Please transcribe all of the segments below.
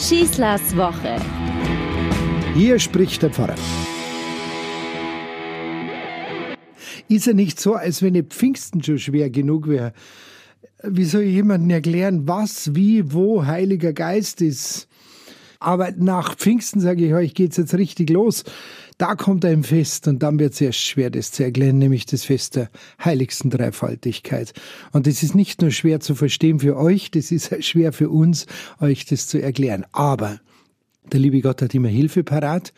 Schießlers Woche. Hier spricht der Pfarrer. Ist ja nicht so, als wenn Pfingsten schon schwer genug wäre. Wie soll ich jemandem erklären, was, wie, wo Heiliger Geist ist? Aber nach Pfingsten sage ich euch, geht's jetzt richtig los. Da kommt ein Fest und dann wird es erst schwer, das zu erklären, nämlich das Fest der heiligsten Dreifaltigkeit. Und das ist nicht nur schwer zu verstehen für euch, das ist schwer für uns, euch das zu erklären. Aber der liebe Gott hat immer Hilfe parat.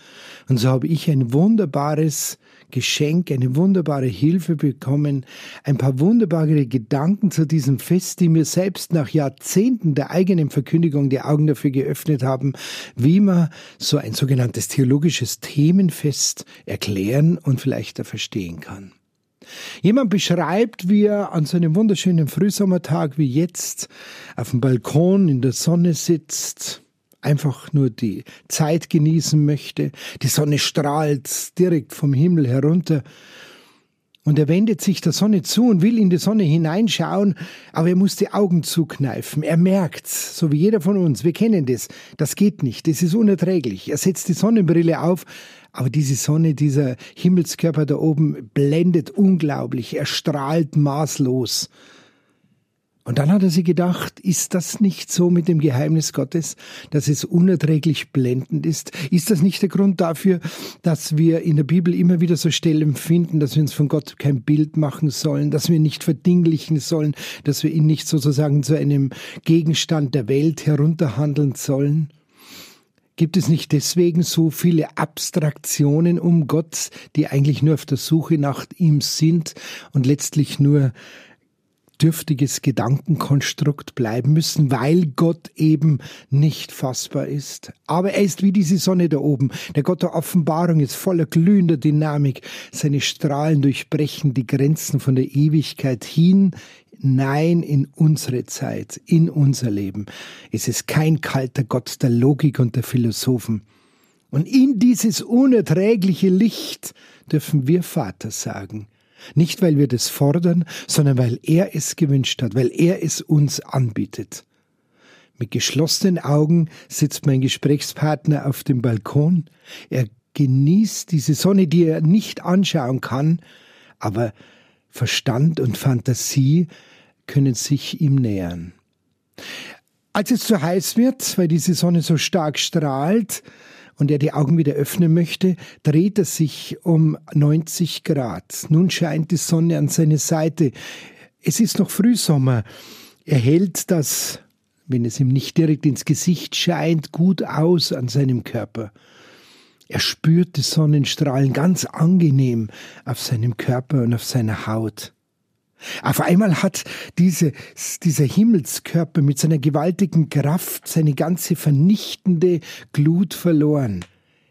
Und so habe ich ein wunderbares Geschenk, eine wunderbare Hilfe bekommen, ein paar wunderbare Gedanken zu diesem Fest, die mir selbst nach Jahrzehnten der eigenen Verkündigung die Augen dafür geöffnet haben, wie man so ein sogenanntes theologisches Themenfest erklären und vielleicht verstehen kann. Jemand beschreibt, wie er an so einem wunderschönen Frühsommertag wie jetzt auf dem Balkon in der Sonne sitzt, einfach nur die Zeit genießen möchte. Die Sonne strahlt direkt vom Himmel herunter. Und er wendet sich der Sonne zu und will in die Sonne hineinschauen, aber er muss die Augen zukneifen. Er merkt's, so wie jeder von uns. Wir kennen das. Das geht nicht. Das ist unerträglich. Er setzt die Sonnenbrille auf, aber diese Sonne, dieser Himmelskörper da oben blendet unglaublich. Er strahlt maßlos. Und dann hat er sich gedacht, ist das nicht so mit dem Geheimnis Gottes, dass es unerträglich blendend ist? Ist das nicht der Grund dafür, dass wir in der Bibel immer wieder so Stellen finden, dass wir uns von Gott kein Bild machen sollen, dass wir nicht verdinglichen sollen, dass wir ihn nicht sozusagen zu einem Gegenstand der Welt herunterhandeln sollen? Gibt es nicht deswegen so viele Abstraktionen um Gott, die eigentlich nur auf der Suche nach ihm sind und letztlich nur dürftiges Gedankenkonstrukt bleiben müssen, weil Gott eben nicht fassbar ist. Aber er ist wie diese Sonne da oben. Der Gott der Offenbarung ist voller glühender Dynamik. Seine Strahlen durchbrechen die Grenzen von der Ewigkeit hin Nein in unsere Zeit, in unser Leben. Es ist kein kalter Gott der Logik und der Philosophen. Und in dieses unerträgliche Licht dürfen wir Vater sagen. Nicht, weil wir das fordern, sondern weil er es gewünscht hat, weil er es uns anbietet. Mit geschlossenen Augen sitzt mein Gesprächspartner auf dem Balkon. Er genießt diese Sonne, die er nicht anschauen kann, aber Verstand und Fantasie können sich ihm nähern. Als es zu heiß wird, weil diese Sonne so stark strahlt, und er die Augen wieder öffnen möchte, dreht er sich um 90 Grad. Nun scheint die Sonne an seine Seite. Es ist noch Frühsommer. Er hält das, wenn es ihm nicht direkt ins Gesicht scheint, gut aus an seinem Körper. Er spürt die Sonnenstrahlen ganz angenehm auf seinem Körper und auf seiner Haut. Auf einmal hat diese, dieser Himmelskörper mit seiner gewaltigen Kraft seine ganze vernichtende Glut verloren.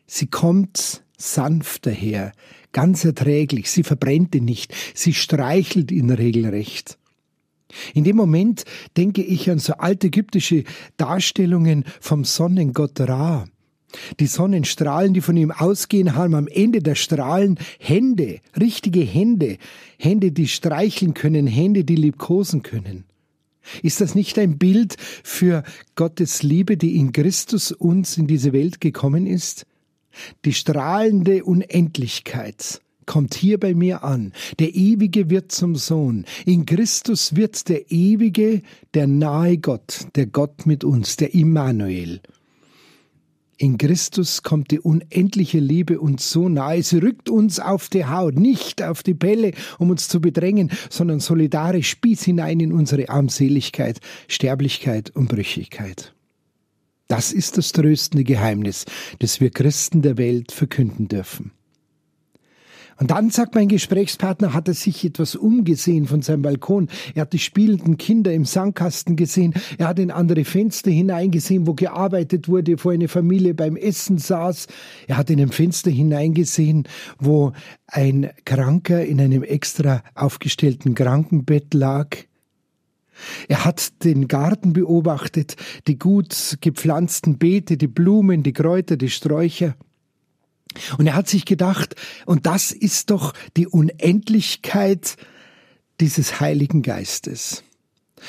Sie kommt sanft daher, ganz erträglich, sie verbrennt ihn nicht, sie streichelt ihn regelrecht. In dem Moment denke ich an so altägyptische Darstellungen vom Sonnengott Ra. Die Sonnenstrahlen, die von ihm ausgehen, haben am Ende der Strahlen Hände, richtige Hände, Hände, die streicheln können, Hände, die liebkosen können. Ist das nicht ein Bild für Gottes Liebe, die in Christus uns in diese Welt gekommen ist? Die strahlende Unendlichkeit kommt hier bei mir an. Der Ewige wird zum Sohn. In Christus wird der Ewige der nahe Gott, der Gott mit uns, der Immanuel. In Christus kommt die unendliche Liebe uns so nahe. Sie rückt uns auf die Haut, nicht auf die Pelle, um uns zu bedrängen, sondern solidarisch bis hinein in unsere Armseligkeit, Sterblichkeit und Brüchigkeit. Das ist das tröstende Geheimnis, das wir Christen der Welt verkünden dürfen. Und dann sagt mein Gesprächspartner, hat er sich etwas umgesehen von seinem Balkon. Er hat die spielenden Kinder im Sandkasten gesehen. Er hat in andere Fenster hineingesehen, wo gearbeitet wurde, wo eine Familie beim Essen saß. Er hat in ein Fenster hineingesehen, wo ein Kranker in einem extra aufgestellten Krankenbett lag. Er hat den Garten beobachtet, die gut gepflanzten Beete, die Blumen, die Kräuter, die Sträucher. Und er hat sich gedacht, und das ist doch die Unendlichkeit dieses Heiligen Geistes.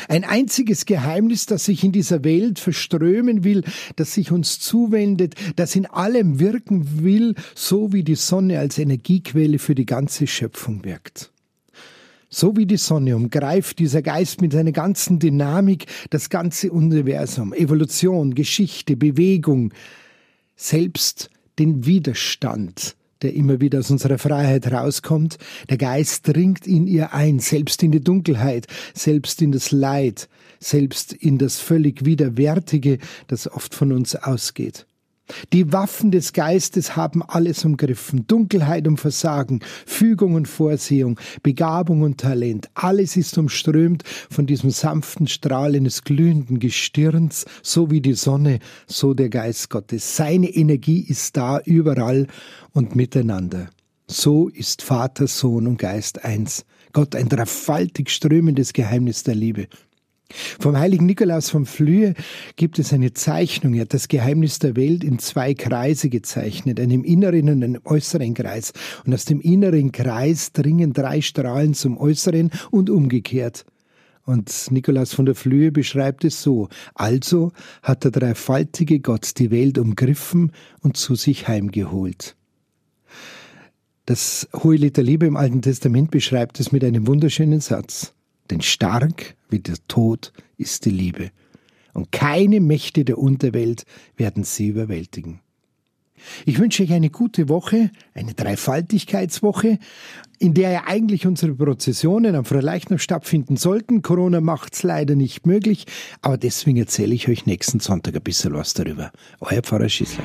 Ein einziges Geheimnis, das sich in dieser Welt verströmen will, das sich uns zuwendet, das in allem wirken will, so wie die Sonne als Energiequelle für die ganze Schöpfung wirkt. So wie die Sonne umgreift dieser Geist mit seiner ganzen Dynamik das ganze Universum, Evolution, Geschichte, Bewegung, selbst den Widerstand, der immer wieder aus unserer Freiheit rauskommt. Der Geist dringt in ihr ein, selbst in die Dunkelheit, selbst in das Leid, selbst in das völlig Widerwärtige, das oft von uns ausgeht. Die Waffen des Geistes haben alles umgriffen. Dunkelheit und Versagen, Fügung und Vorsehung, Begabung und Talent. Alles ist umströmt von diesem sanften Strahl eines glühenden Gestirns, so wie die Sonne, so der Geist Gottes. Seine Energie ist da überall und miteinander. So ist Vater, Sohn und Geist eins. Gott ein dreifaltig strömendes Geheimnis der Liebe. Vom heiligen Nikolaus von Flühe gibt es eine Zeichnung. Er hat das Geheimnis der Welt in zwei Kreise gezeichnet, einem inneren und einem äußeren Kreis. Und aus dem inneren Kreis dringen drei Strahlen zum äußeren und umgekehrt. Und Nikolaus von der Flühe beschreibt es so. Also hat der dreifaltige Gott die Welt umgriffen und zu sich heimgeholt. Das Hohelied der Liebe im Alten Testament beschreibt es mit einem wunderschönen Satz. Denn stark wie der Tod ist die Liebe. Und keine Mächte der Unterwelt werden sie überwältigen. Ich wünsche euch eine gute Woche, eine Dreifaltigkeitswoche, in der ja eigentlich unsere Prozessionen am Freileichnam stattfinden sollten. Corona macht's leider nicht möglich, aber deswegen erzähle ich euch nächsten Sonntag ein bisschen was darüber. Euer Pfarrer Schießler.